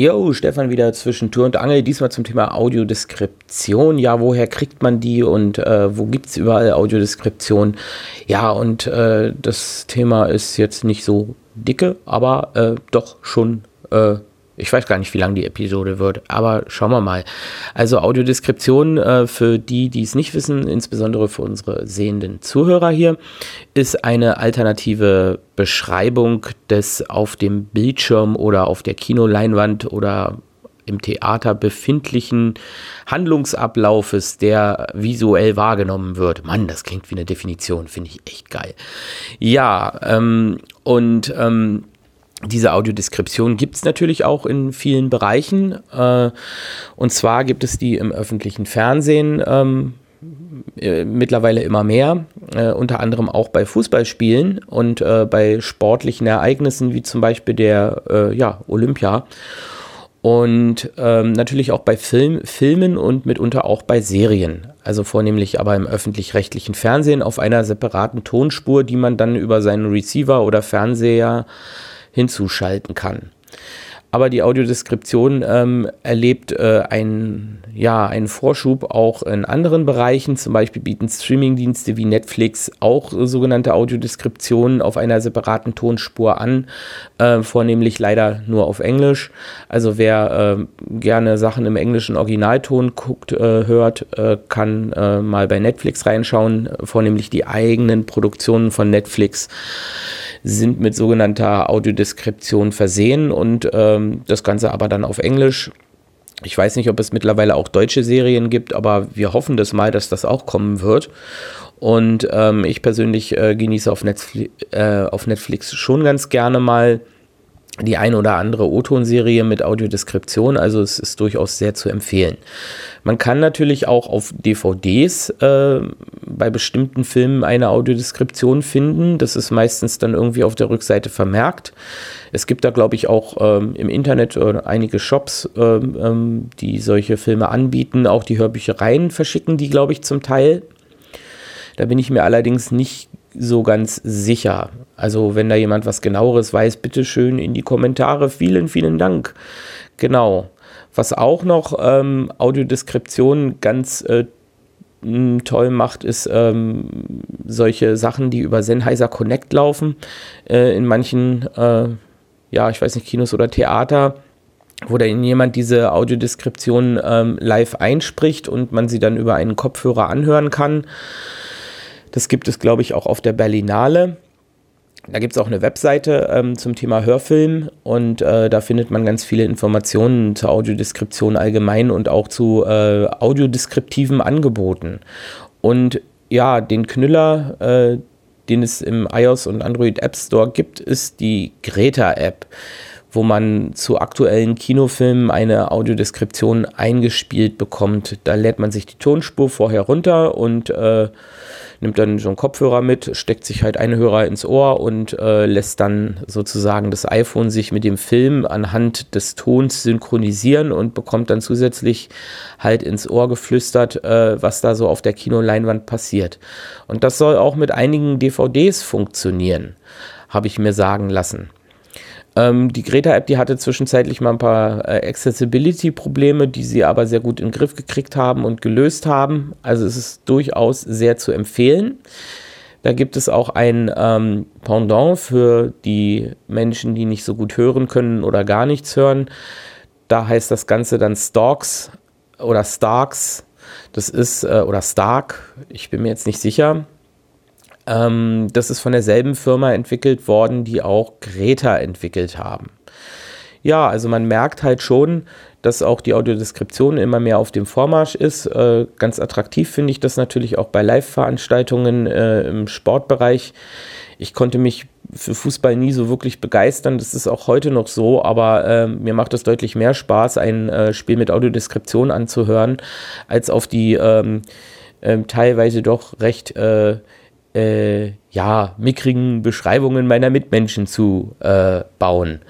Jo, Stefan wieder zwischen Tür und Angel, diesmal zum Thema Audiodeskription. Ja, woher kriegt man die und äh, wo gibt es überall Audiodeskription? Ja, und äh, das Thema ist jetzt nicht so dicke, aber äh, doch schon äh, ich weiß gar nicht, wie lang die Episode wird, aber schauen wir mal. Also Audiodeskription äh, für die, die es nicht wissen, insbesondere für unsere sehenden Zuhörer hier, ist eine alternative Beschreibung des auf dem Bildschirm oder auf der Kinoleinwand oder im Theater befindlichen Handlungsablaufes, der visuell wahrgenommen wird. Mann, das klingt wie eine Definition, finde ich echt geil. Ja, ähm, und ähm, diese Audiodeskription gibt es natürlich auch in vielen Bereichen. Äh, und zwar gibt es die im öffentlichen Fernsehen ähm, äh, mittlerweile immer mehr, äh, unter anderem auch bei Fußballspielen und äh, bei sportlichen Ereignissen wie zum Beispiel der äh, ja, Olympia. Und ähm, natürlich auch bei Film, Filmen und mitunter auch bei Serien. Also vornehmlich aber im öffentlich-rechtlichen Fernsehen auf einer separaten Tonspur, die man dann über seinen Receiver oder Fernseher hinzuschalten kann. Aber die Audiodeskription ähm, erlebt äh, einen, ja, einen Vorschub auch in anderen Bereichen. Zum Beispiel bieten Streamingdienste wie Netflix auch äh, sogenannte Audiodeskriptionen auf einer separaten Tonspur an, äh, vornehmlich leider nur auf Englisch. Also wer äh, gerne Sachen im englischen Originalton guckt, äh, hört, äh, kann mal bei Netflix reinschauen, vornehmlich die eigenen Produktionen von Netflix sind mit sogenannter Audiodeskription versehen und ähm, das Ganze aber dann auf Englisch. Ich weiß nicht, ob es mittlerweile auch deutsche Serien gibt, aber wir hoffen das mal, dass das auch kommen wird. Und ähm, ich persönlich äh, genieße auf Netflix, äh, auf Netflix schon ganz gerne mal die ein oder andere O-Ton-Serie mit Audiodeskription, also es ist durchaus sehr zu empfehlen. Man kann natürlich auch auf DVDs äh, bei bestimmten Filmen eine Audiodeskription finden. Das ist meistens dann irgendwie auf der Rückseite vermerkt. Es gibt da, glaube ich, auch ähm, im Internet äh, einige Shops, ähm, ähm, die solche Filme anbieten. Auch die Hörbüchereien verschicken die, glaube ich, zum Teil. Da bin ich mir allerdings nicht so ganz sicher. Also wenn da jemand was genaueres weiß, bitte schön in die Kommentare. Vielen, vielen Dank. Genau. Was auch noch ähm, Audiodeskription ganz äh, toll macht, ist ähm, solche Sachen, die über Sennheiser Connect laufen. Äh, in manchen, äh, ja, ich weiß nicht, Kinos oder Theater wo dann jemand diese Audiodeskription ähm, live einspricht und man sie dann über einen Kopfhörer anhören kann. Das gibt es, glaube ich, auch auf der Berlinale. Da gibt es auch eine Webseite ähm, zum Thema Hörfilm und äh, da findet man ganz viele Informationen zur Audiodeskription allgemein und auch zu äh, audiodeskriptiven Angeboten. Und ja, den Knüller, äh, den es im iOS und Android App Store gibt, ist die Greta-App, wo man zu aktuellen Kinofilmen eine Audiodeskription eingespielt bekommt. Da lädt man sich die Tonspur vorher runter und äh, nimmt dann so einen Kopfhörer mit, steckt sich halt einen Hörer ins Ohr und äh, lässt dann sozusagen das iPhone sich mit dem Film anhand des Tons synchronisieren und bekommt dann zusätzlich halt ins Ohr geflüstert, äh, was da so auf der Kinoleinwand passiert. Und das soll auch mit einigen DVDs funktionieren, habe ich mir sagen lassen. Ähm, die Greta-App, die hatte zwischenzeitlich mal ein paar äh, Accessibility-Probleme, die sie aber sehr gut in den Griff gekriegt haben und gelöst haben. Also es ist durchaus sehr zu empfehlen. Da gibt es auch ein ähm, Pendant für die Menschen, die nicht so gut hören können oder gar nichts hören. Da heißt das Ganze dann Stalks oder Starks. Das ist, äh, oder Stark, ich bin mir jetzt nicht sicher. Ähm, das ist von derselben Firma entwickelt worden, die auch Greta entwickelt haben. Ja, also man merkt halt schon, dass auch die Audiodeskription immer mehr auf dem Vormarsch ist. Äh, ganz attraktiv finde ich das natürlich auch bei Live-Veranstaltungen äh, im Sportbereich. Ich konnte mich für Fußball nie so wirklich begeistern. Das ist auch heute noch so, aber äh, mir macht es deutlich mehr Spaß, ein äh, Spiel mit Audiodeskription anzuhören, als auf die ähm, ähm, teilweise doch recht äh, ja, mickrigen Beschreibungen meiner Mitmenschen zu äh, bauen.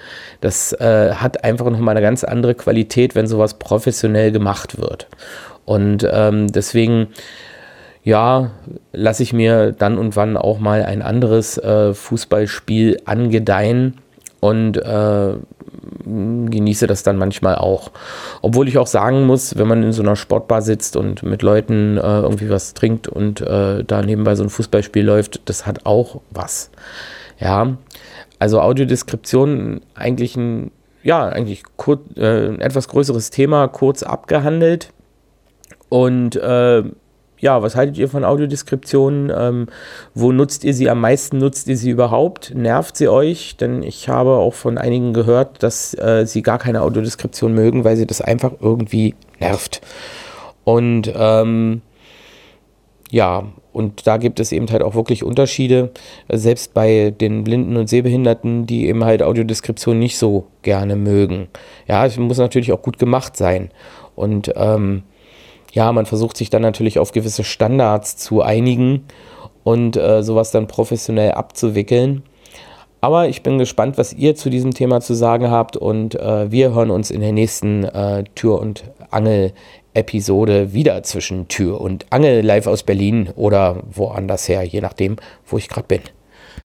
Das äh, hat einfach nochmal eine ganz andere Qualität, wenn sowas professionell gemacht wird. Und ähm, deswegen, ja, lasse ich mir dann und wann auch mal ein anderes äh, Fußballspiel angedeihen und äh, genieße das dann manchmal auch. Obwohl ich auch sagen muss, wenn man in so einer Sportbar sitzt und mit Leuten äh, irgendwie was trinkt und äh, da nebenbei so ein Fußballspiel läuft, das hat auch was. Ja, also Audiodeskription eigentlich ein, ja, eigentlich kur äh, ein etwas größeres Thema, kurz abgehandelt. Und äh, ja, was haltet ihr von Audiodeskriptionen? Ähm, wo nutzt ihr sie am meisten? Nutzt ihr sie überhaupt? Nervt sie euch? Denn ich habe auch von einigen gehört, dass äh, sie gar keine Audiodeskription mögen, weil sie das einfach irgendwie nervt. Und ähm, ja, und da gibt es eben halt auch wirklich Unterschiede, selbst bei den Blinden und Sehbehinderten, die eben halt Audiodeskription nicht so gerne mögen. Ja, es muss natürlich auch gut gemacht sein. Und ähm, ja, man versucht sich dann natürlich auf gewisse Standards zu einigen und äh, sowas dann professionell abzuwickeln. Aber ich bin gespannt, was ihr zu diesem Thema zu sagen habt und äh, wir hören uns in der nächsten äh, Tür- und Angel-Episode wieder zwischen Tür und Angel live aus Berlin oder woanders her, je nachdem, wo ich gerade bin.